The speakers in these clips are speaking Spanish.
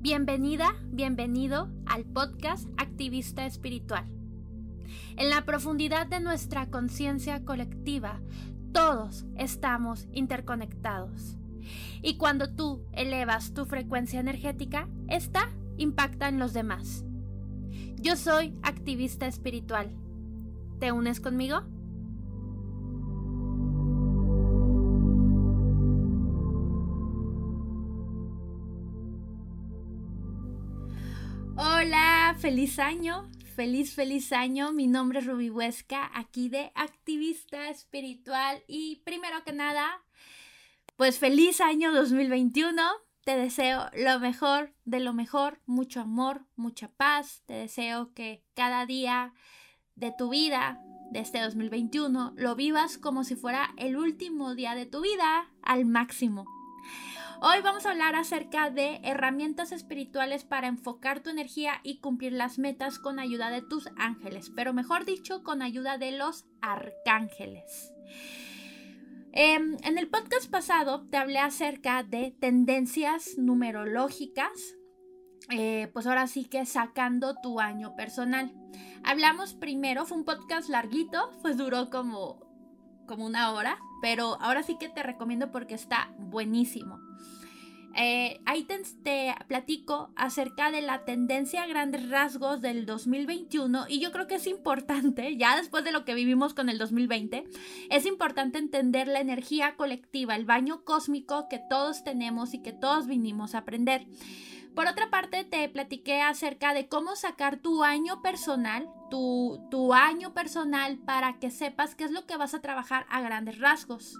Bienvenida, bienvenido al podcast Activista Espiritual. En la profundidad de nuestra conciencia colectiva, todos estamos interconectados. Y cuando tú elevas tu frecuencia energética, esta impacta en los demás. Yo soy activista espiritual. ¿Te unes conmigo? Feliz año, feliz, feliz año. Mi nombre es Ruby Huesca, aquí de Activista Espiritual. Y primero que nada, pues feliz año 2021. Te deseo lo mejor de lo mejor, mucho amor, mucha paz. Te deseo que cada día de tu vida, de este 2021, lo vivas como si fuera el último día de tu vida al máximo. Hoy vamos a hablar acerca de herramientas espirituales para enfocar tu energía y cumplir las metas con ayuda de tus ángeles, pero mejor dicho, con ayuda de los arcángeles. Em, en el podcast pasado te hablé acerca de tendencias numerológicas, eh, pues ahora sí que sacando tu año personal. Hablamos primero, fue un podcast larguito, pues duró como, como una hora, pero ahora sí que te recomiendo porque está buenísimo. Eh, ahí te, platico acerca de la tendencia a grandes rasgos del 2021 y yo creo que es importante, ya después de lo que vivimos con el 2020, es importante entender la energía colectiva, el baño cósmico que todos tenemos y que todos vinimos a aprender. Por otra parte, te platiqué acerca de cómo sacar tu año personal, tu, tu año personal para que sepas qué es lo que vas a trabajar a grandes rasgos.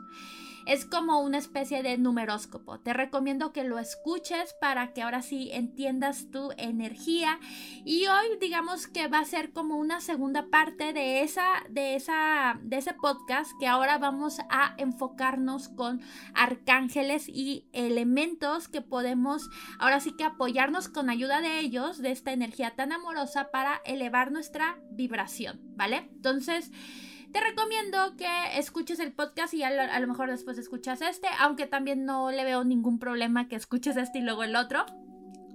Es como una especie de numeróscopo. Te recomiendo que lo escuches para que ahora sí entiendas tu energía. Y hoy digamos que va a ser como una segunda parte de esa, de esa, de ese podcast que ahora vamos a enfocarnos con arcángeles y elementos que podemos ahora sí que apoyarnos con ayuda de ellos, de esta energía tan amorosa para elevar nuestra vibración, ¿vale? Entonces, te recomiendo que escuches el podcast y a lo, mejor después escuchas este, aunque también no le veo ningún problema que escuches este y luego el otro.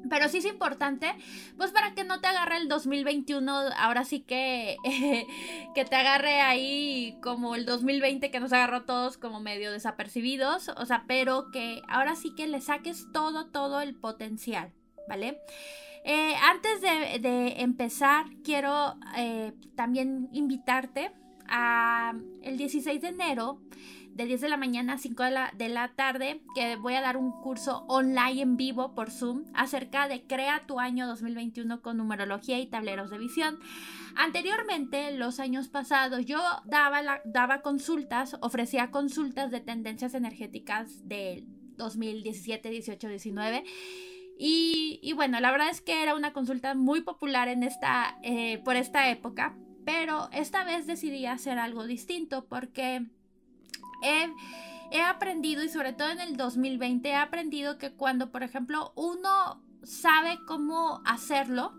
Pero sí es importante, pues para que no te agarre el 2021, ahora sí que, que te agarre ahí como el 2020 que nos agarró todos como medio desapercibidos, o sea, pero que ahora sí que le saques todo, todo el potencial, ¿vale? Eh, antes de, empezar, quiero eh, también invitarte el 16 de enero de 10 de la mañana a 5 de la, de la, tarde que voy a dar un curso online en vivo por Zoom acerca de Crea tu año 2021 con numerología y tableros de visión. Anteriormente, los años pasados, yo daba, daba consultas, ofrecía consultas de tendencias energéticas del 2017, 18, 19. Y, bueno, la verdad es que era una consulta muy popular en esta, eh, por esta época pero esta vez decidí hacer algo distinto porque he, aprendido, y sobre todo en el 2020, he aprendido que cuando, por ejemplo, uno sabe cómo hacerlo,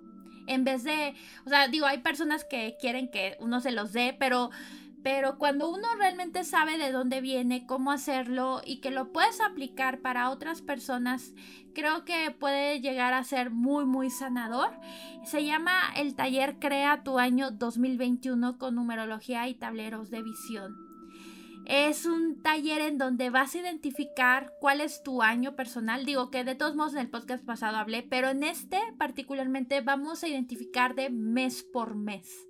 en vez de, o sea, digo, hay personas que quieren que uno se los dé, pero pero cuando uno realmente sabe de dónde viene, cómo hacerlo y que lo puedes aplicar para otras personas, creo que puede llegar a ser muy, muy sanador. Se llama el taller Crea tu año 2021 con numerología y tableros de visión. Es un taller en donde vas a identificar cuál es tu año personal. Digo que de todos modos en el podcast pasado hablé, pero en este particularmente vamos a identificar de mes por mes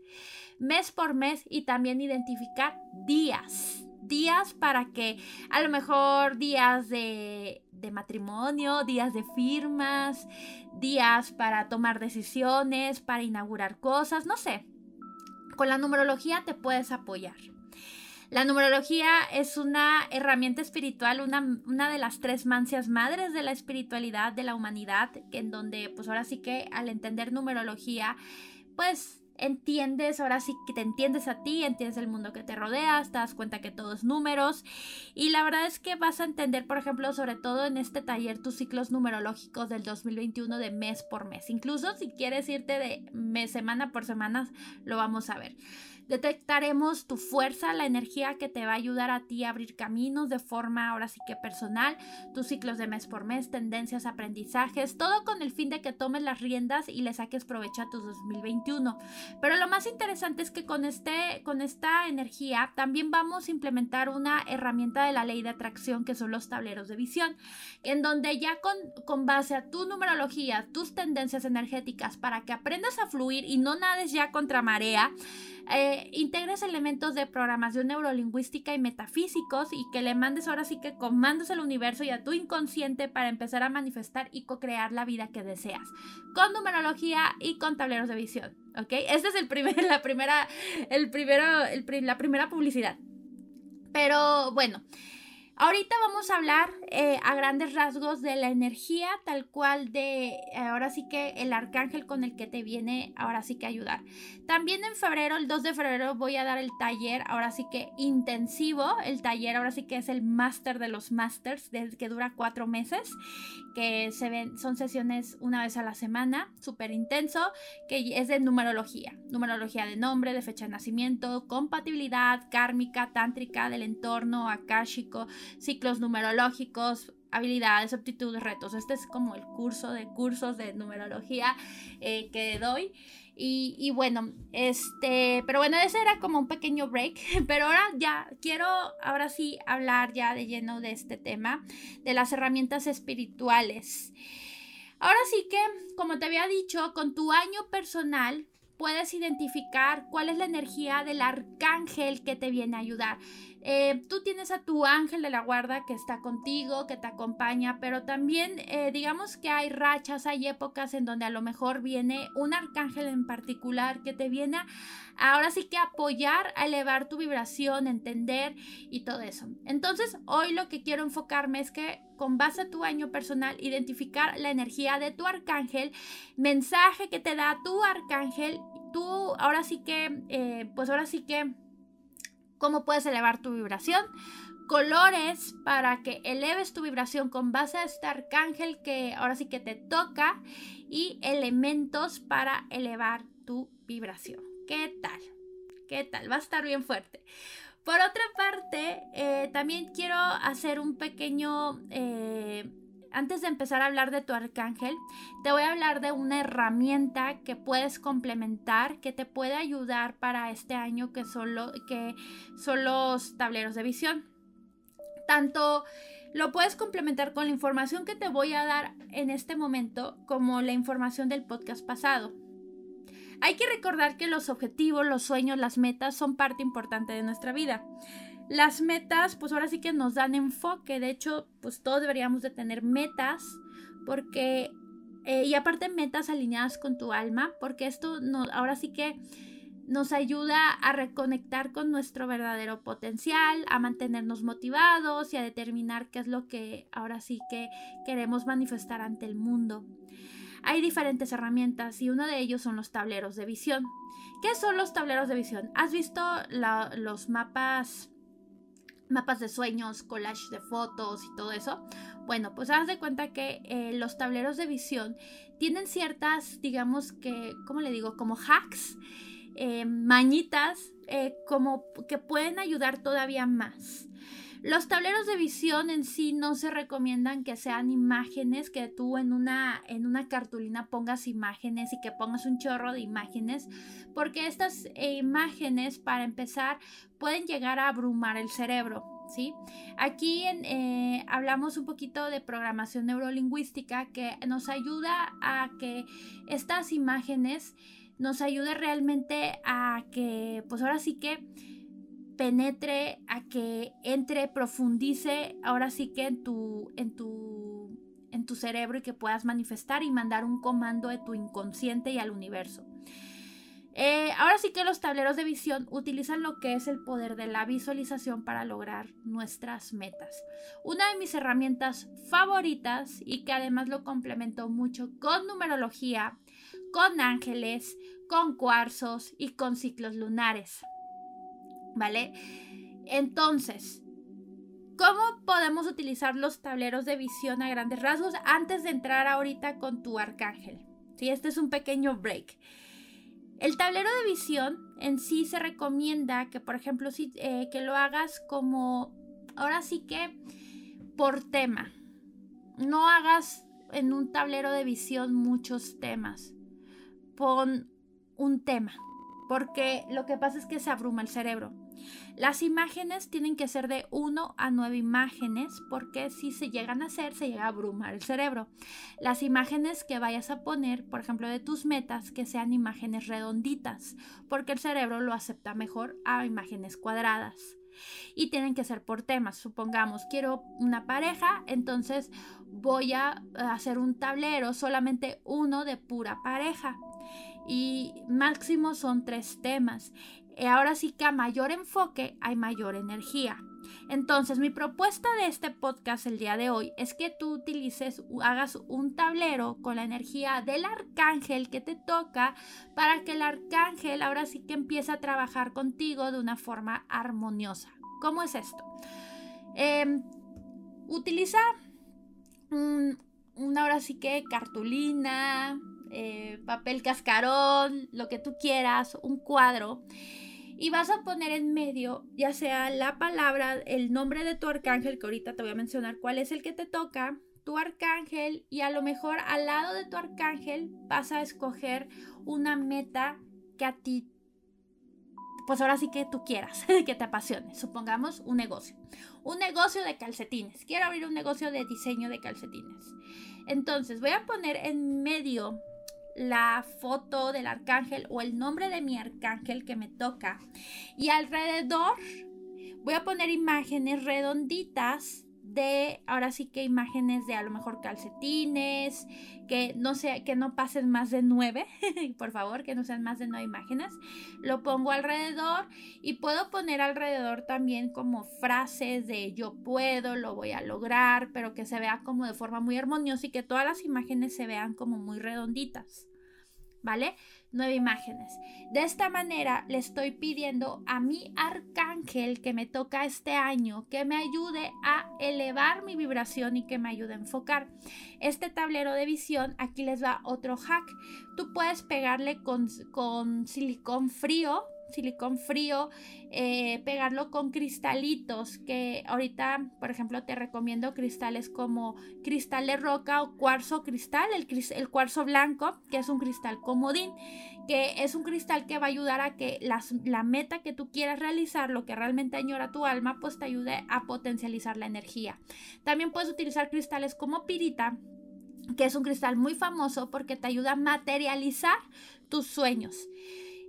mes por mes y también identificar días. Días para que a lo mejor días de, matrimonio, días de firmas, días para tomar decisiones, para inaugurar cosas, no sé. Con la numerología te puedes apoyar. La numerología es una herramienta espiritual, una, una, de las tres mancias madres de la espiritualidad de la humanidad, en donde pues ahora sí que al entender numerología, pues entiendes, ahora sí que te entiendes a ti, entiendes el mundo que te rodea, te das cuenta que todo es números y la verdad es que vas a entender, por ejemplo, sobre todo en este taller, tus ciclos numerológicos del 2021 de mes por mes. Incluso si quieres irte de mes, semana por semana, lo vamos a ver. Detectaremos tu fuerza, la energía que te va a ayudar a ti a abrir caminos de forma ahora sí que personal, tus ciclos de mes por mes, tendencias, aprendizajes, todo con el fin de que tomes las riendas y le saques provecho a tu 2021. Pero lo más interesante es que con, este, con esta energía también vamos a implementar una herramienta de la ley de atracción que son los tableros de visión, en donde ya con, con base a tu numerología, tus tendencias energéticas, para que aprendas a fluir y no nades ya contra marea, eh, integres elementos de programación neurolingüística y metafísicos y que le mandes ahora sí que comandos al universo y a tu inconsciente para empezar a manifestar y co-crear la vida que deseas, con numerología y con tableros de visión, ¿ok? Esta es el primer, la primera, el primero, la primera publicidad. Pero bueno, Ahorita vamos a hablar eh, a grandes rasgos de la energía tal cual de ahora sí que el arcángel con el que te viene ahora sí que ayudar. También en febrero, el 2 de febrero voy a dar el taller ahora sí que intensivo, el taller ahora sí que es el máster de los masters que dura cuatro meses, que se ven, son sesiones una vez a la semana, súper intenso, que es de numerología, numerología de nombre, de fecha de nacimiento, compatibilidad kármica, tántrica, del entorno, akáshico, ciclos numerológicos, habilidades, aptitudes, retos. Este es como el curso de cursos de numerología eh, que doy. Y, bueno, este, pero bueno, ese era como un pequeño break, pero ahora ya quiero, ahora sí, hablar ya de lleno de este tema, de las herramientas espirituales. Ahora sí que, como te había dicho, con tu año personal puedes identificar cuál es la energía del arcángel que te viene a ayudar. Eh, tú tienes a tu ángel de la guarda que está contigo, que te acompaña, pero también eh, digamos que hay rachas, hay épocas en donde a lo mejor viene un arcángel en particular que te viene a, ahora sí que apoyar, a elevar tu vibración, entender y todo eso. Entonces, hoy lo que quiero enfocarme es que con base a tu año personal, identificar la energía de tu arcángel, mensaje que te da tu arcángel, tú ahora sí que, eh, pues ahora sí que cómo puedes elevar tu vibración, colores para que eleves tu vibración con base a este arcángel que ahora sí que te toca y elementos para elevar tu vibración. ¿Qué tal? ¿Qué tal? Va a estar bien fuerte. Por otra parte, eh, también quiero hacer un pequeño eh, antes de empezar a hablar de tu arcángel, te voy a hablar de una herramienta que puedes complementar, que te puede ayudar para este año que, solo, que son los tableros de visión. Tanto lo puedes complementar con la información que te voy a dar en este momento como la información del podcast pasado. Hay que recordar que los objetivos, los sueños, las metas son parte importante de nuestra vida. Las metas, pues ahora sí que nos dan enfoque. De hecho, pues todos deberíamos de tener metas porque... Eh, y aparte metas alineadas con tu alma, porque esto no, ahora sí que nos ayuda a reconectar con nuestro verdadero potencial, a mantenernos motivados y a determinar qué es lo que ahora sí que queremos manifestar ante el mundo. Hay diferentes herramientas y uno de ellos son los tableros de visión. ¿Qué son los tableros de visión? ¿Has visto los mapas mapas de sueños, collage de fotos y todo eso. Bueno, pues haz de cuenta que eh, los tableros de visión tienen ciertas, digamos que, ¿cómo le digo? Como hacks, eh, mañitas, eh, como que pueden ayudar todavía más. Los tableros de visión en sí no se recomiendan que sean imágenes, que tú en una, en una cartulina pongas imágenes y que pongas un chorro de imágenes, porque estas imágenes, para empezar, pueden llegar a abrumar el cerebro. ¿Sí? Aquí eh, hablamos un poquito de programación neurolingüística que nos ayuda a que estas imágenes nos ayude realmente a que, pues ahora sí que penetre, a que entre, profundice, ahora sí que en tu, en tu, en tu cerebro y que puedas manifestar y mandar un comando de tu inconsciente y al universo. Eh, ahora sí que los tableros de visión utilizan lo que es el poder de la visualización para lograr nuestras metas. Una de mis herramientas favoritas y que además lo complemento mucho con numerología, con ángeles, con cuarzos y con ciclos lunares. ¿Vale? Entonces, ¿cómo podemos utilizar los tableros de visión a grandes rasgos antes de entrar ahorita con tu arcángel? Sí, este es un pequeño break. El tablero de visión en sí se recomienda que, por ejemplo, si, eh, que lo hagas como, ahora sí que por tema. No hagas en un tablero de visión muchos temas. Pon un tema, porque lo que pasa es que se abruma el cerebro. Las imágenes tienen que ser de 1 a 9 imágenes porque si se llegan a hacer se llega a abrumar el cerebro. Las imágenes que vayas a poner, por ejemplo, de tus metas, que sean imágenes redonditas porque el cerebro lo acepta mejor a imágenes cuadradas. Y tienen que ser por temas. Supongamos, quiero una pareja, entonces voy a hacer un tablero, solamente uno de pura pareja y máximo son tres temas. Eh, ahora sí que a mayor enfoque hay mayor energía. Entonces, mi propuesta de este podcast el día de hoy es que tú utilices, hagas un tablero con la energía del arcángel que te toca para que el arcángel ahora sí que empiece a trabajar contigo de una forma armoniosa. ¿Cómo es esto? Em, utiliza una ahora sí que cartulina, eh, papel cascarón, lo que tú quieras, un cuadro. Y vas a poner en medio, ya sea la palabra, el nombre de tu arcángel, que ahorita te voy a mencionar cuál es el que te toca, tu arcángel, y a lo mejor al lado de tu arcángel vas a escoger una meta que a ti, pues ahora sí que tú quieras, que te apasione. Supongamos un negocio. Un negocio de calcetines. Quiero abrir un negocio de diseño de calcetines. Entonces voy a poner en medio la foto del arcángel o el nombre de mi arcángel que me toca. Y alrededor voy a poner imágenes redonditas de, ahora sí que imágenes de a lo mejor calcetines, que no sea, que no pasen más de nueve, por favor, que no sean más de nueve imágenes. Lo pongo alrededor y puedo poner alrededor también como frases de yo puedo, lo voy a lograr, pero que se vea como de forma muy armoniosa y que todas las imágenes se vean como muy redonditas. ¿Vale? Nueve imágenes. De esta manera le estoy pidiendo a mi arcángel que me toca este año que me ayude a elevar mi vibración y que me ayude a enfocar. Este tablero de visión, aquí les va otro hack. Tú puedes pegarle con, con silicón frío silicón frío, eh, pegarlo con cristalitos, que ahorita, por ejemplo, te recomiendo cristales como cristal de roca o cuarzo cristal, el, el cuarzo blanco, que es un cristal comodín, que es un cristal que va a ayudar a que la meta que tú quieras realizar, lo que realmente añora tu alma, pues te ayude a potencializar la energía. También puedes utilizar cristales como pirita, que es un cristal muy famoso porque te ayuda a materializar tus sueños.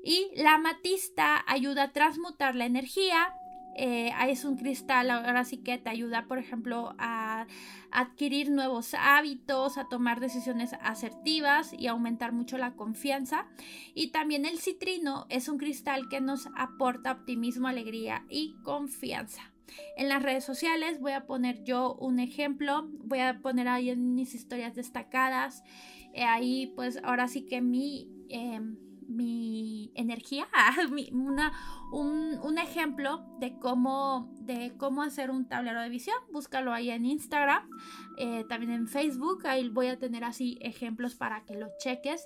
Y la amatista ayuda a transmutar la energía. Eh, es un cristal, ahora sí que te ayuda, por ejemplo, a adquirir nuevos hábitos, a tomar decisiones asertivas y aumentar mucho la confianza. Y también el citrino es un cristal que nos aporta optimismo, alegría y confianza. En las redes sociales voy a poner yo un ejemplo, voy a poner ahí en mis historias destacadas. Eh, ahí pues ahora sí que mi... Em, mi energía, una, un, ejemplo de cómo, de cómo hacer un tablero de visión. Búscalo ahí en Instagram, eh, también en Facebook. Ahí voy a tener así ejemplos para que lo cheques.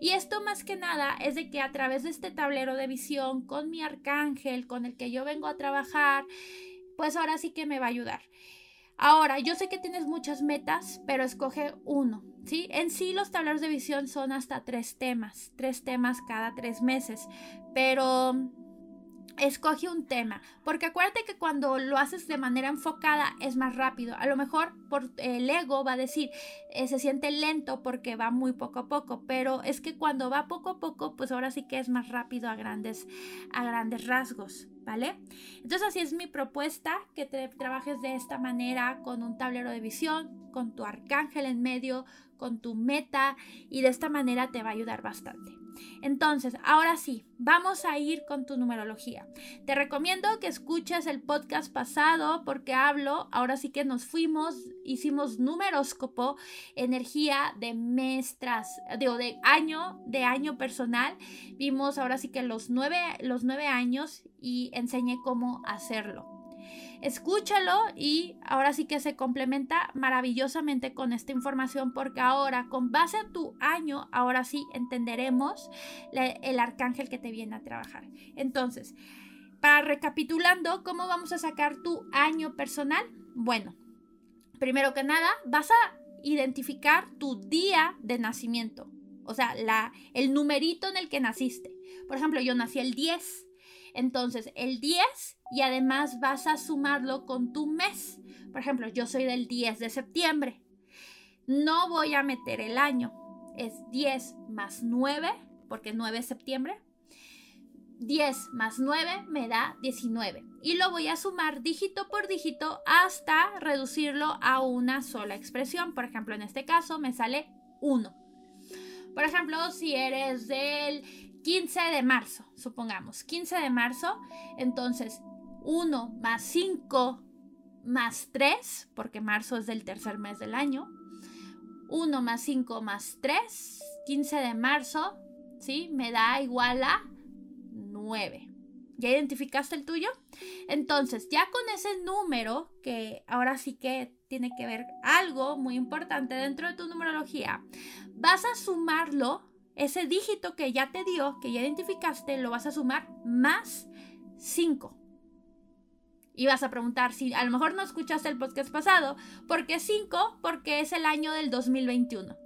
Y esto más que nada es de que a través de este tablero de visión, con mi arcángel, con el que yo vengo a trabajar, pues ahora sí que me va a ayudar. Ahora, yo sé que tienes muchas metas, pero escoge uno, ¿sí? En sí los tableros de visión son hasta tres temas, tres temas cada tres meses, pero escoge un tema, porque acuérdate que cuando lo haces de manera enfocada es más rápido. A lo mejor por el ego va a decir, eh, se siente lento porque va muy poco a poco, pero es que cuando va poco a poco, pues ahora sí que es más rápido a grandes, a grandes rasgos. ¿Vale? Entonces así es mi propuesta, que te trabajes de esta manera con un tablero de visión, con tu arcángel en medio, con tu meta y de esta manera te va a ayudar bastante. Entonces, ahora sí, vamos a ir con tu numerología. Te recomiendo que escuches el podcast pasado porque hablo, ahora sí que nos fuimos, hicimos numeróscopo, energía de mes tras, digo, de año, de año personal. Vimos ahora sí que los nueve, los nueve años y enseñé cómo hacerlo. Escúchalo y ahora sí que se complementa maravillosamente con esta información porque ahora con base a tu año, ahora sí entenderemos el arcángel que te viene a trabajar. Entonces, para recapitulando, ¿cómo vamos a sacar tu año personal? Bueno, primero que nada, vas a identificar tu día de nacimiento, o sea, la, el numerito en el que naciste. Por ejemplo, yo nací el 10. Entonces, el 10 y además vas a sumarlo con tu mes. Por ejemplo, yo soy del 10 de septiembre. No voy a meter el año. Es 10 más 9, porque 9 es septiembre. 10 más 9 me da 19. Y lo voy a sumar dígito por dígito hasta reducirlo a una sola expresión. Por ejemplo, en este caso me sale 1. Por ejemplo, si eres del 15 de marzo, supongamos, 15 de marzo, entonces 1 más 5 más 3, porque marzo es del tercer mes del año, 1 más 5 más 3, 15 de marzo, ¿sí? Me da igual a 9. ¿Ya identificaste el tuyo? Entonces, ya con ese número, que ahora sí que tiene que ver algo muy importante dentro de tu numerología, vas a sumarlo, ese dígito que ya te dio, que ya identificaste, lo vas a sumar más 5. Y vas a preguntar si a lo mejor no escuchaste el podcast pasado, ¿por qué 5? Porque es el año del 2021.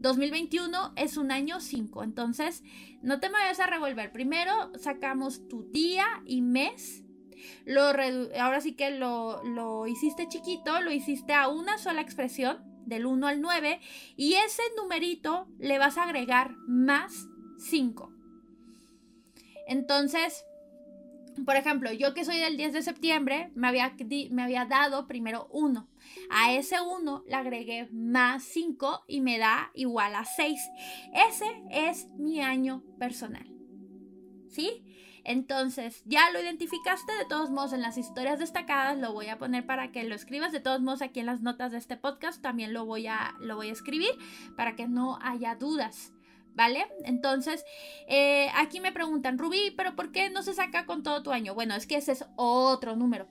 2021 es un año 5, entonces no te me vayas a revolver. Primero sacamos tu día y mes. Lo ahora sí que lo, lo hiciste chiquito, lo hiciste a una sola expresión, del 1 al 9, y ese numerito le vas a agregar más 5. Entonces, por ejemplo, yo que soy del 10 de septiembre, me había, me había dado primero 1. A ese 1 le agregué más 5 y me da igual a 6. Ese es mi año personal. ¿Sí? Entonces, ya lo identificaste, de todos modos en las historias destacadas lo voy a poner para que lo escribas, de todos modos aquí en las notas de este podcast también lo voy a, lo voy a escribir para que no haya dudas. ¿Vale? Entonces, eh, aquí me preguntan, Rubí, ¿pero por qué no se saca con todo tu año? Bueno, es que ese es otro número.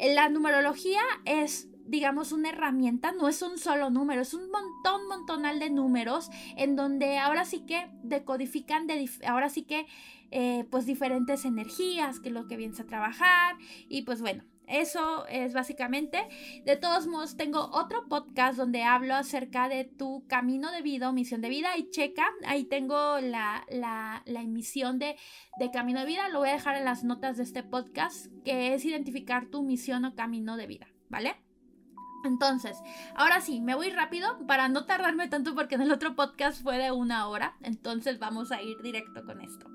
La numerología es digamos, una herramienta, no es un solo número, es un montón, montonal de números en donde ahora sí que decodifican, de ahora sí que, eh, pues diferentes energías, que es lo que vienes a trabajar y pues bueno, eso es básicamente. De todos modos, tengo otro podcast donde hablo acerca de tu camino de vida o misión de vida y checa, ahí tengo la, emisión de, de camino de vida, lo voy a dejar en las notas de este podcast, que es identificar tu misión o camino de vida, ¿vale? Entonces, ahora sí, me voy rápido para no tardarme tanto porque en el otro podcast fue de una hora, entonces vamos a ir directo con esto.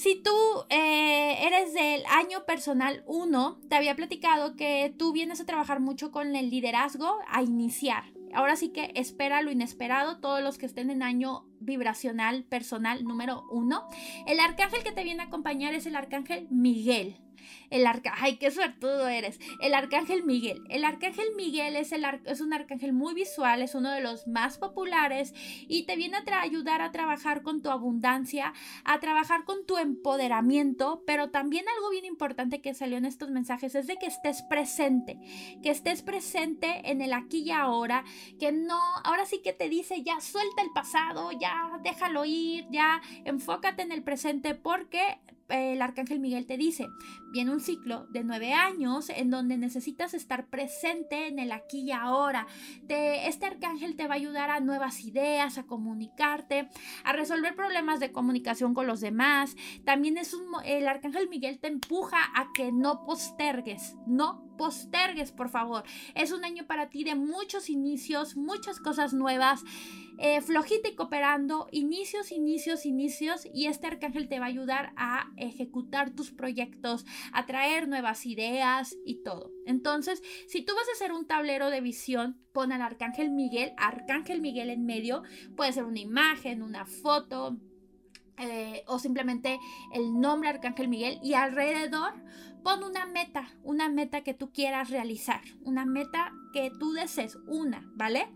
Si tú eh, eres del año personal 1, te había platicado que tú vienes a trabajar mucho con el liderazgo a iniciar. Ahora sí que espera lo inesperado, todos los que estén en año vibracional personal número 1. El arcángel que te viene a acompañar es el arcángel Miguel. El arcángel, ay, qué suertudo eres. El arcángel Miguel. El arcángel Miguel es, el es un arcángel muy visual, es uno de los más populares y te viene a ayudar a trabajar con tu abundancia, a trabajar con tu empoderamiento, pero también algo bien importante que salió en estos mensajes es de que estés presente, que estés presente en el aquí y ahora, que no, ahora sí que te dice ya suelta el pasado, ya déjalo ir, ya enfócate en el presente porque el arcángel Miguel te dice, viene un ciclo de nueve años en donde necesitas estar presente en el aquí y ahora. este arcángel te va a ayudar a nuevas ideas, a comunicarte, a resolver problemas de comunicación con los demás. También es un, el arcángel Miguel te empuja a que no postergues, no postergues, por favor. Es un año para ti de muchos inicios, muchas cosas nuevas. Eh, flojita y cooperando, inicios, inicios, inicios, y este arcángel te va a ayudar a ejecutar tus proyectos, a traer nuevas ideas y todo. Entonces, si tú vas a hacer un tablero de visión, pon al arcángel Miguel, arcángel Miguel en medio, puede ser una imagen, una foto, eh, o simplemente el nombre Arcángel Miguel y alrededor Pon una meta, una meta que tú quieras realizar, una meta que tú desees, una, ¿vale?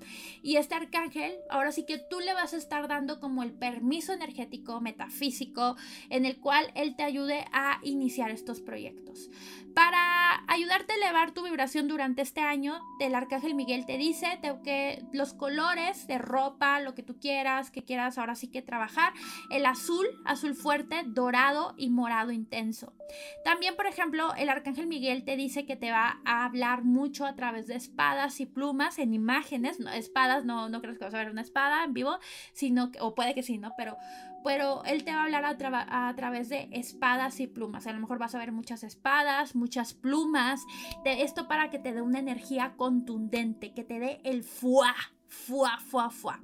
Y este arcángel, ahora sí que tú le vas a estar dando como el permiso energético, metafísico, en el cual él te ayude a iniciar estos proyectos. Para ayudarte a elevar tu vibración durante este año, el Arcángel Miguel te dice que los colores de ropa, lo que tú quieras, que quieras ahora sí que trabajar, el azul, azul fuerte, dorado y morado intenso. También, por ejemplo, el Arcángel Miguel te dice que te va a hablar mucho a través de espadas y plumas en imágenes, no, espadas, no, no crees que vas a ver una espada en vivo, sino que, o puede que sí, ¿no? Pero pero él te va a hablar a, través de espadas y plumas. A lo mejor vas a ver muchas espadas, muchas plumas. Esto para que te dé una energía contundente, que te dé el fuá, fuá, fuá, fuá.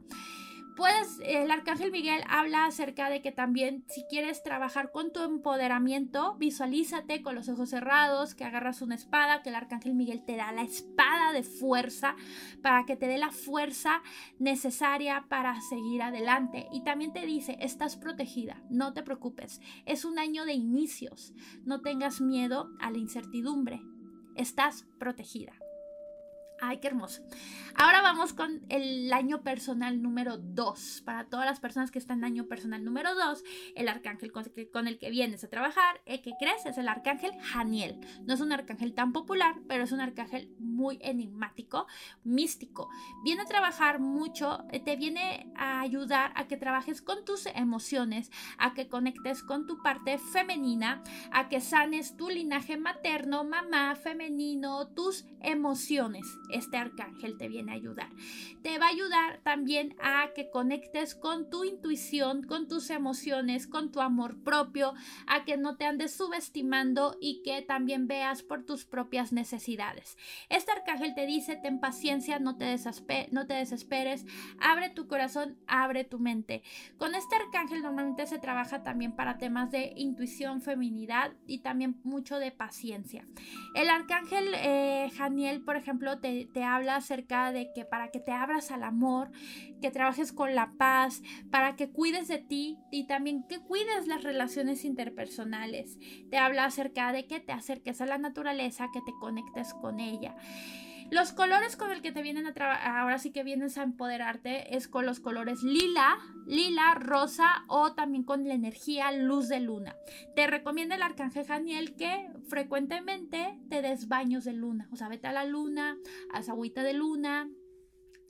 El arcángel Miguel habla acerca de que también si quieres trabajar con tu empoderamiento, visualízate con los ojos cerrados, que agarras una espada, que el arcángel Miguel te da la espada de fuerza para que te dé la fuerza necesaria para seguir adelante. Y también te dice, estás protegida, no te preocupes, es un año de inicios, no tengas miedo a la incertidumbre, estás protegida. Ay, qué hermoso. Ahora vamos con el año personal número 2. Para todas las personas que están en año personal número 2, el arcángel con el que vienes a trabajar, el que crees, es el arcángel Janiel. No es un arcángel tan popular, pero es un arcángel muy enigmático, místico. Viene a trabajar mucho, eh, te viene a ayudar a que trabajes con tus emociones, a que conectes con tu parte femenina, a que sanes tu linaje materno, mamá, femenino, tus emociones este arcángel te viene a ayudar. Te va a ayudar también a que conectes con tu intuición, con tus emociones, con tu amor propio, a que no te andes subestimando y que también veas por tus propias necesidades. Este arcángel te dice, ten paciencia, no te, desesperes, abre tu corazón, abre tu mente. Con este arcángel normalmente se trabaja también para temas de intuición, feminidad y también mucho de paciencia. El arcángel eh, Janiel, por ejemplo, te te, habla acerca de que para que te abras al amor, que trabajes con la paz, para que cuides de ti y también que cuides las relaciones interpersonales. Te habla acerca de que te acerques a la naturaleza, que te conectes con ella. Los colores con el que te vienen a trabajar, ahora sí que vienes a empoderarte, es con los colores lila, lila, rosa o también con la energía luz de luna. Te recomienda el arcángel Janiel que frecuentemente te des baños de luna, o sea, vete a la luna, haz agüita de luna,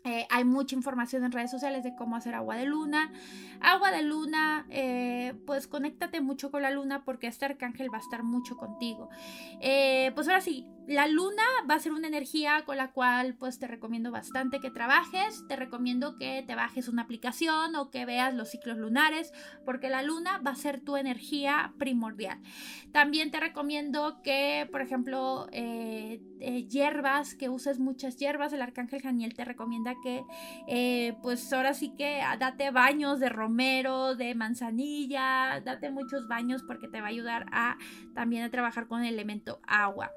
eh, hay mucha información en redes sociales de cómo hacer agua de luna. Agua de luna, eh, pues conéctate mucho con la luna porque este arcángel va a estar mucho contigo. Eh, pues ahora sí, la luna va a ser una energía con la cual pues te recomiendo bastante que trabajes. Te recomiendo que te bajes una aplicación o que veas los ciclos lunares porque la luna va a ser tu energía primordial. También te recomiendo que, por ejemplo, hierbas, que uses muchas hierbas. El arcángel Janiel te recomienda que eh, pues ahora sí que date baños de romero, de manzanilla, date muchos baños porque te va a ayudar a también a trabajar con el elemento agua.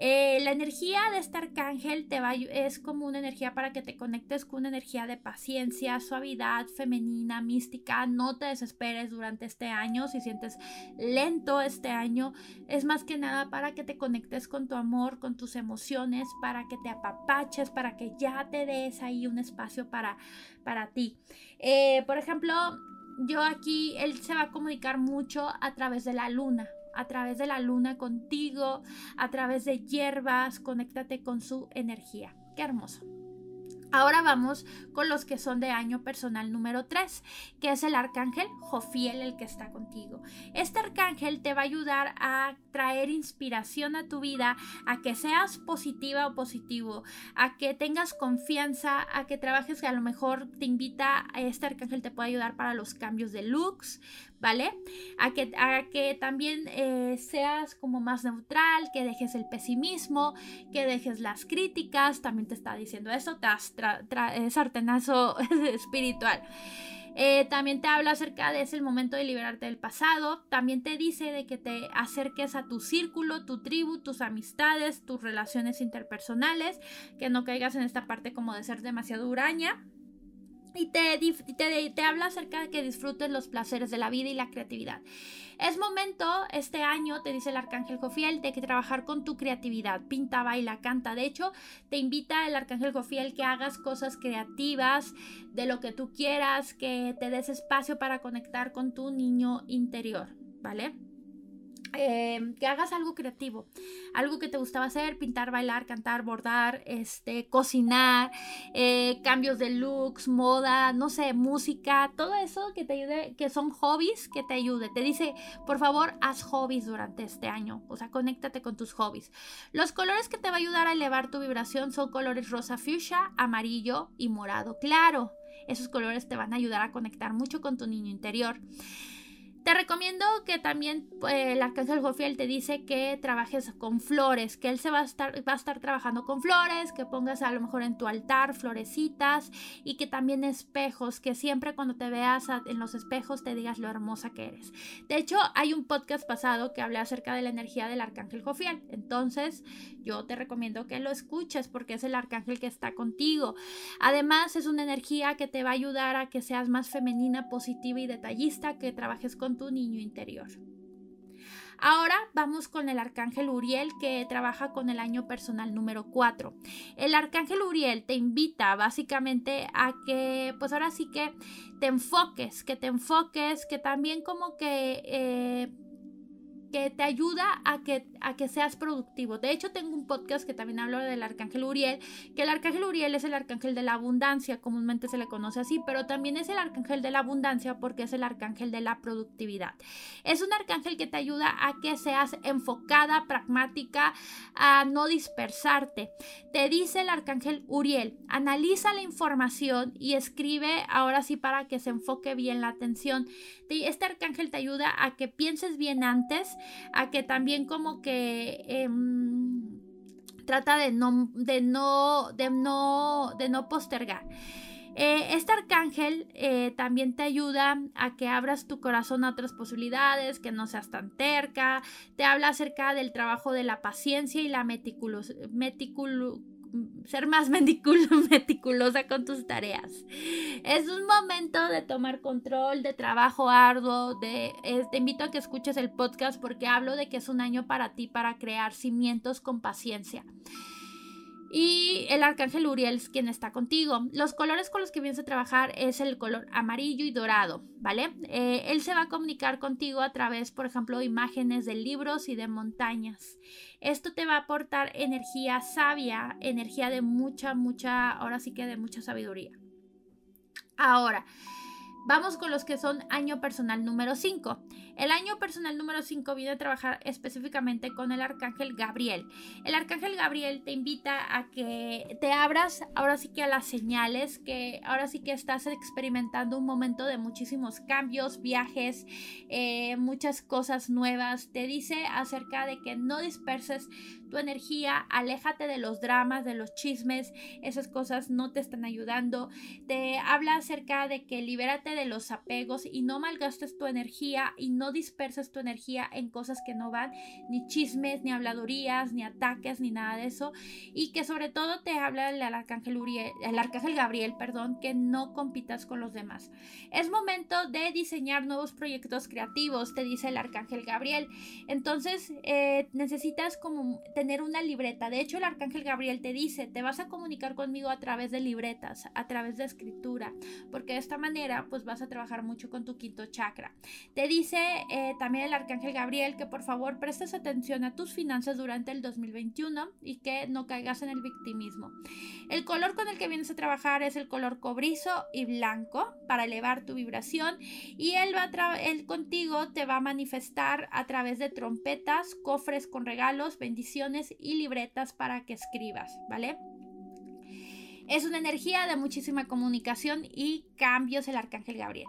Eh, la energía de este arcángel te va, es como una energía para que te conectes con una energía de paciencia, suavidad, femenina, mística. No te desesperes durante este año. Si sientes lento este año, es más que nada para que te conectes con tu amor, con tus emociones, para que te apapaches, para que ya te des ahí un espacio para, para ti. Eh, por ejemplo, yo aquí, él se va a comunicar mucho a través de la luna a través de la luna contigo, a través de hierbas, conéctate con su energía. Qué hermoso. Ahora vamos con los que son de año personal número 3, que es el arcángel Jofiel, el que está contigo. Este arcángel te va a ayudar a traer inspiración a tu vida, a que seas positiva o positivo, a que tengas confianza, a que trabajes que a lo mejor te invita, a este arcángel te puede ayudar para los cambios de looks, ¿vale? A que, a que también eh, seas como más neutral, que dejes el pesimismo, que dejes las críticas, también te está diciendo eso, te das sartenazo espiritual. Eh, también te habla acerca de ese momento de liberarte del pasado. También te dice de que te acerques a tu círculo, tu tribu, tus amistades, tus relaciones interpersonales, que no caigas en esta parte como de ser demasiado huraña y te, te, habla acerca de que disfrutes los placeres de la vida y la creatividad. Es momento, este año, te dice el arcángel Jofiel, de que trabajar con tu creatividad. Pinta, baila, canta. De hecho, te invita el arcángel Jofiel que hagas cosas creativas de lo que tú quieras, que te des espacio para conectar con tu niño interior, ¿vale? Em, que hagas algo creativo, algo que te gustaba hacer, pintar, bailar, cantar, bordar, este, cocinar, eh, cambios de looks, moda, no sé, música, todo eso que te ayude, que son hobbies, que te ayude. Te dice, por favor, haz hobbies durante este año, o sea, conéctate con tus hobbies. Los colores que te va a ayudar a elevar tu vibración son colores rosa fuchsia, amarillo y morado claro. Esos colores te van a ayudar a conectar mucho con tu niño interior. Te recomiendo que también eh, el arcángel Jofiel te dice que trabajes con flores, que él se va a estar trabajando con flores, que pongas a lo mejor en tu altar florecitas y que también espejos, que siempre cuando te veas en los espejos te digas lo hermosa que eres. De hecho, hay un podcast pasado que hablé acerca de la energía del arcángel Jofiel. Entonces, yo te recomiendo que lo escuches porque es el arcángel que está contigo. Además, es una energía que te va a ayudar a que seas más femenina, positiva y detallista, que trabajes con tu niño interior. Ahora vamos con el arcángel Uriel que trabaja con el año personal número 4. El arcángel Uriel te invita básicamente a que, pues ahora sí que te enfoques, que te enfoques, que también como que... Eh, que te ayuda a que, a que seas productivo. De hecho, tengo un podcast que también hablo del arcángel Uriel, que el arcángel Uriel es el arcángel de la abundancia, comúnmente se le conoce así, pero también es el arcángel de la abundancia porque es el arcángel de la productividad. Es un arcángel que te ayuda a que seas enfocada, pragmática, a no dispersarte. Te dice el arcángel Uriel, analiza la información y escribe ahora sí para que se enfoque bien la atención. Este arcángel te ayuda a que pienses bien antes, a que también como que em, trata de no, de no, de no, de no postergar. Eh, este arcángel eh, también te ayuda a que abras tu corazón a otras posibilidades, que no seas tan terca, te habla acerca del trabajo de la paciencia y la meticulosidad ser más meticulosa con tus tareas. Es un momento de tomar control, de trabajo arduo, de, te invito a que escuches el podcast porque hablo de que es un año para ti para crear cimientos con paciencia. Y el arcángel Uriel es quien está contigo. Los colores con los que vienes a trabajar es el color amarillo y dorado, ¿vale? Eh, él se va a comunicar contigo a través, por ejemplo, imágenes de libros y de montañas. Esto te va a aportar energía sabia, energía de mucha, mucha, ahora sí que de mucha sabiduría. Ahora, Vamos con los que son año personal número 5. El año personal número 5 viene a trabajar específicamente con el arcángel Gabriel. El arcángel Gabriel te invita a que te abras ahora sí que a las señales, que ahora sí que estás experimentando un momento de muchísimos cambios, viajes, eh, muchas cosas nuevas. Te dice acerca de que no disperses tu energía, aléjate de los dramas, de los chismes, esas cosas no te están ayudando. Te habla acerca de que libérate de los apegos y no malgastes tu energía y no disperses tu energía en cosas que no van, ni chismes, ni habladurías, ni ataques, ni nada de eso. Y que sobre todo te habla el arcángel Uriel, el arcángel Gabriel, perdón, que no compitas con los demás. Es momento de diseñar nuevos proyectos creativos, te dice el arcángel Gabriel. Entonces eh, necesitas como tener una libreta. De hecho, el arcángel Gabriel te dice, te vas a comunicar conmigo a través de libretas, a través de escritura, porque de esta manera pues vas a trabajar mucho con tu quinto chakra. Te dice eh, también el arcángel Gabriel que por favor prestes atención a tus finanzas durante el 2021 y que no caigas en el victimismo. El color con el que vienes a trabajar es el color cobrizo y blanco para elevar tu vibración y él, va él contigo te va a manifestar a través de trompetas, cofres con regalos, bendiciones, y libretas para que escribas, ¿vale? Es una energía de muchísima comunicación y cambios el arcángel Gabriel.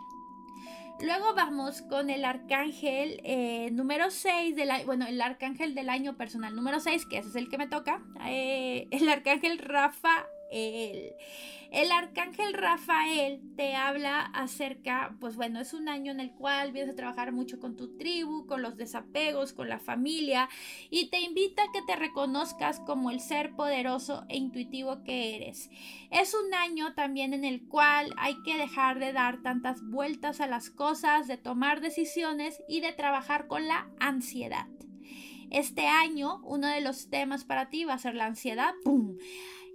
Luego vamos con el arcángel eh, número 6, del, bueno, el arcángel del año personal número 6, que ese es el que me toca, eh, el arcángel Rafa el arcángel Rafael te habla acerca, pues bueno, es un año en el cual vienes a trabajar mucho con tu tribu, con los desapegos, con la familia y te invita a que te reconozcas como el ser poderoso e intuitivo que eres. Es un año también en el cual hay que dejar de dar tantas vueltas a las cosas, de tomar decisiones y de trabajar con la ansiedad. Este año, uno de los temas para ti va a ser la ansiedad. ¡Pum!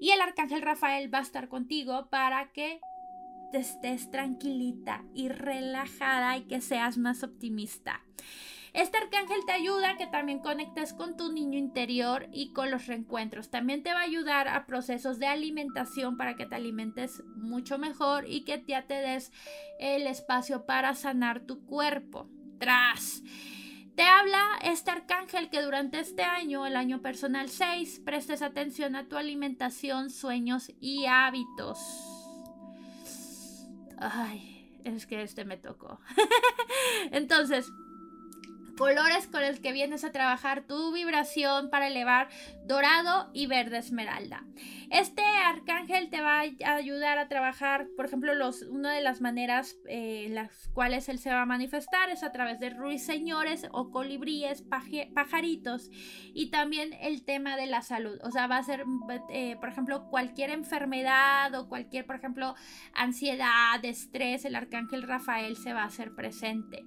Y el arcángel Rafael va a estar contigo para que te estés tranquilita y relajada y que seas más optimista. Este arcángel te ayuda a que también conectes con tu niño interior y con los reencuentros. También te va a ayudar a procesos de alimentación para que te alimentes mucho mejor y que ya te des el espacio para sanar tu cuerpo. Tras. Te habla este arcángel que durante este año, el año personal 6, prestes atención a tu alimentación, sueños y hábitos. Ay, es que este me tocó. Entonces, colores con los que vienes a trabajar tu vibración para elevar dorado y verde esmeralda. Este arcángel te va a ayudar a trabajar, por ejemplo, una de las maneras en eh, las cuales él se va a manifestar es a través de ruiseñores o colibríes, pajaritos y también el tema de la salud. O sea, va a ser, eh, por ejemplo, cualquier enfermedad o cualquier, por ejemplo, ansiedad, estrés, el arcángel Rafael se va a hacer presente.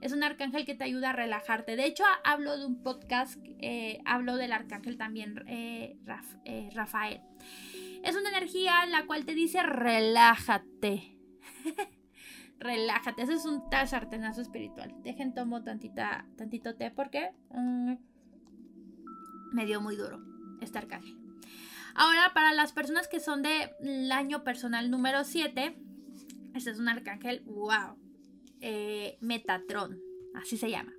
Es un arcángel que te ayuda a relajarte. De hecho, hablo de un podcast, eh, hablo del arcángel también Rafael. Es una energía la cual te dice relájate. relájate. Ese es un sartenazo espiritual. Dejen tomo tantita, tantito té porque mm, me dio muy duro este arcángel. Ahora, para las personas que son del año personal número 7, este es un arcángel, wow, eh, Metatron, así se llama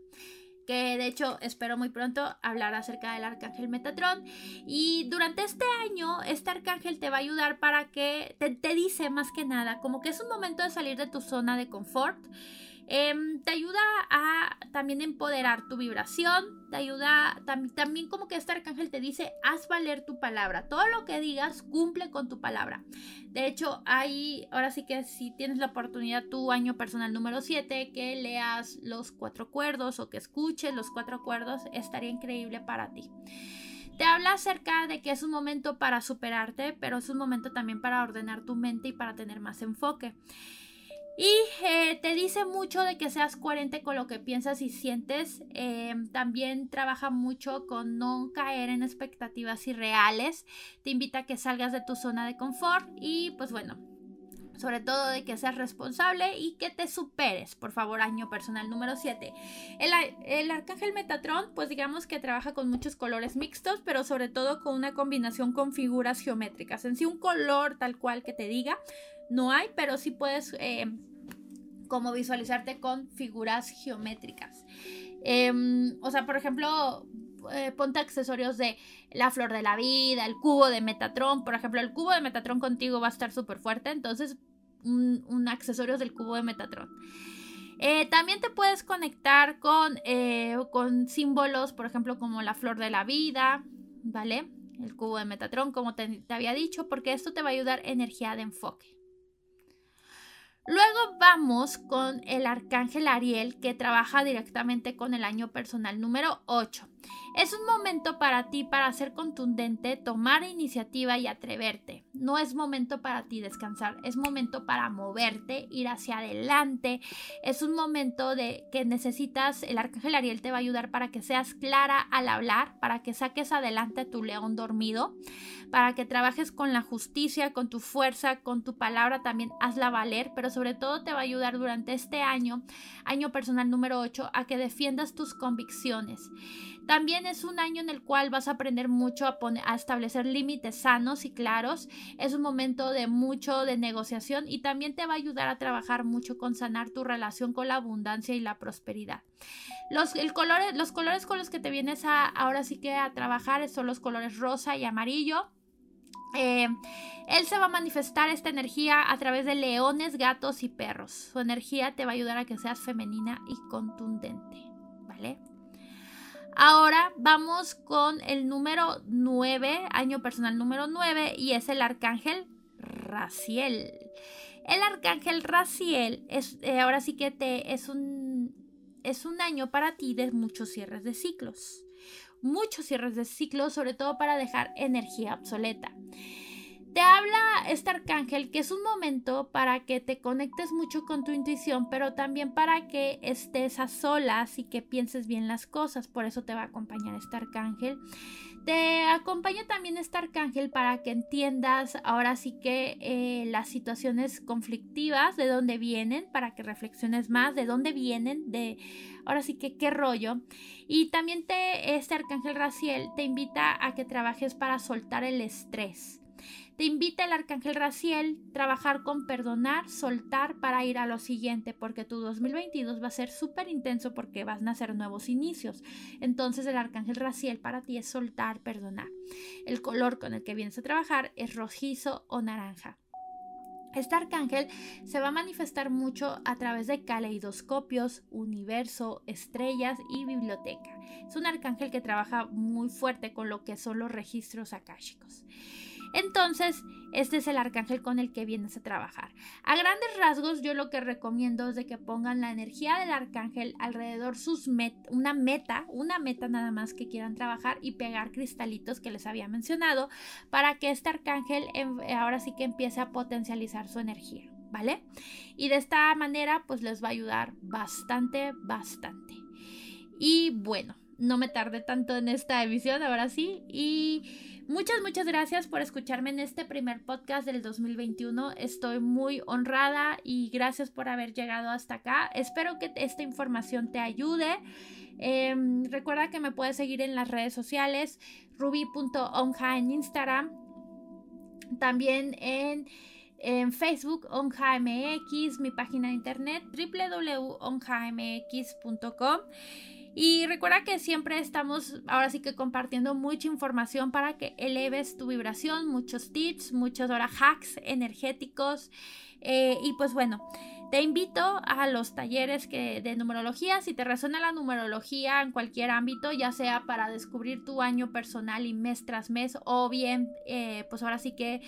que de hecho espero muy pronto hablar acerca del arcángel Metatron. Y durante este año, este arcángel te va a ayudar para que te, te dice más que nada, como que es un momento de salir de tu zona de confort Em, te ayuda a también empoderar tu vibración, te ayuda también como que este arcángel te dice, haz valer tu palabra, todo lo que digas cumple con tu palabra. De hecho, ahí, ahora sí que si tienes la oportunidad tu año personal número 7, que leas los cuatro acuerdos o que escuches los cuatro acuerdos, estaría increíble para ti. Te habla acerca de que es un momento para superarte, pero es un momento también para ordenar tu mente y para tener más enfoque. Y eh, te dice mucho de que seas coherente con lo que piensas y sientes. Eh, también trabaja mucho con no caer en expectativas irreales. Te invita a que salgas de tu zona de confort y pues bueno, sobre todo de que seas responsable y que te superes. Por favor, año personal número 7. El, el, arcángel Metatron, pues digamos que trabaja con muchos colores mixtos, pero sobre todo con una combinación con figuras geométricas. En sí, un color tal cual que te diga, no hay, pero sí puedes eh, como visualizarte con figuras geométricas. Em, o sea, por ejemplo, eh, ponte accesorios de la flor de la vida, el cubo de Metatron. Por ejemplo, el cubo de Metatron contigo va a estar súper fuerte, entonces un, accesorio del cubo de Metatron. Eh, también te puedes conectar con, con símbolos, por ejemplo, como la flor de la vida, ¿vale? El cubo de Metatron, como te había dicho, porque esto te va a ayudar energía de enfoque. Luego vamos con el arcángel Ariel que trabaja directamente con el año personal número 8. Es un momento para ti para ser contundente, tomar iniciativa y atreverte. No es momento para ti descansar, es momento para moverte, ir hacia adelante. Es un momento de que necesitas, el arcángel Ariel te va a ayudar para que seas clara al hablar, para que saques adelante a tu león dormido, para que trabajes con la justicia, con tu fuerza, con tu palabra también hazla valer, pero sobre todo te va a ayudar durante este año, año personal número 8, a que defiendas tus convicciones. También es un año en el cual vas a aprender mucho a, a establecer límites sanos y claros. Es un momento de mucho de negociación y también te va a ayudar a trabajar mucho con sanar tu relación con la abundancia y la prosperidad. Los, los colores con los que te vienes a, ahora sí que a trabajar son los colores rosa y amarillo. Eh, él se va a manifestar esta energía a través de leones, gatos y perros. Su energía te va a ayudar a que seas femenina y contundente, ¿vale? Ahora vamos con el número 9, año personal número 9, y es el arcángel Raciel. El arcángel Raciel es, eh, ahora sí que te, es, un, es un año para ti de muchos cierres de ciclos. Muchos cierres de ciclos, sobre todo para dejar energía obsoleta. Te habla este arcángel que es un momento para que te conectes mucho con tu intuición, pero también para que estés a solas y que pienses bien las cosas. Por eso te va a acompañar este arcángel. Te acompaña también este arcángel para que entiendas ahora sí que eh, las situaciones conflictivas, de dónde vienen, para que reflexiones más, de dónde vienen, de ahora sí que qué rollo. Y también te, este arcángel Raciel te invita a que trabajes para soltar el estrés. Te invita el arcángel Raciel trabajar con perdonar, soltar para ir a lo siguiente, porque tu 2022 va a ser súper intenso porque vas a nacer nuevos inicios. Entonces el arcángel Raciel para ti es soltar, perdonar. El color con el que vienes a trabajar es rojizo o naranja. Este arcángel se va a manifestar mucho a través de caleidoscopios, universo, estrellas y biblioteca. Es un arcángel que trabaja muy fuerte con lo que son los registros akáshicos. Entonces, este es el arcángel con el que vienes a trabajar. A grandes rasgos, yo lo que recomiendo es de que pongan la energía del arcángel alrededor sus met una meta, una meta nada más que quieran trabajar y pegar cristalitos que les había mencionado para que este arcángel ahora sí que empiece a potencializar su energía, ¿vale? Y de esta manera, pues les va a ayudar bastante, bastante. Y bueno, no me tardé tanto en esta emisión, ahora sí. Y Muchas, muchas gracias por escucharme en este primer podcast del 2021. Estoy muy honrada y gracias por haber llegado hasta acá. Espero que esta información te ayude. Em, recuerda que me puedes seguir en las redes sociales, ruby.onja en Instagram, también en, en Facebook, onjamx, mi página de internet, www.onjamx.com. Y recuerda que siempre estamos ahora sí que compartiendo mucha información para que eleves tu vibración, muchos tips, muchos ahora hacks energéticos. Eh, y pues bueno, te invito a los talleres que, de numerología. Si te resuena la numerología en cualquier ámbito, ya sea para descubrir tu año personal y mes tras mes, o bien, eh, pues ahora sí que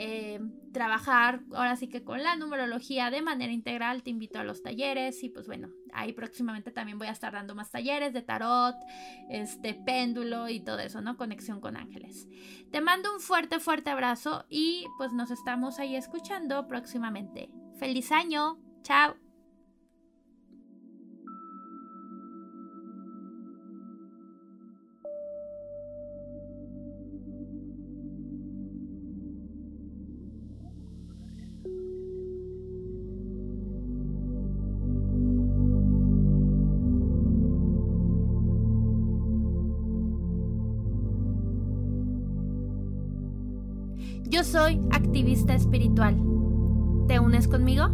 eh, trabajar ahora sí que con la numerología de manera integral, te invito a los talleres y pues bueno, ahí próximamente también voy a estar dando más talleres de tarot, este péndulo y todo eso, ¿no? Conexión con ángeles. Te mando un fuerte, fuerte abrazo y pues nos estamos ahí escuchando próximamente. ¡Feliz año! ¡Chao! Yo soy activista espiritual. ¿Te unes conmigo?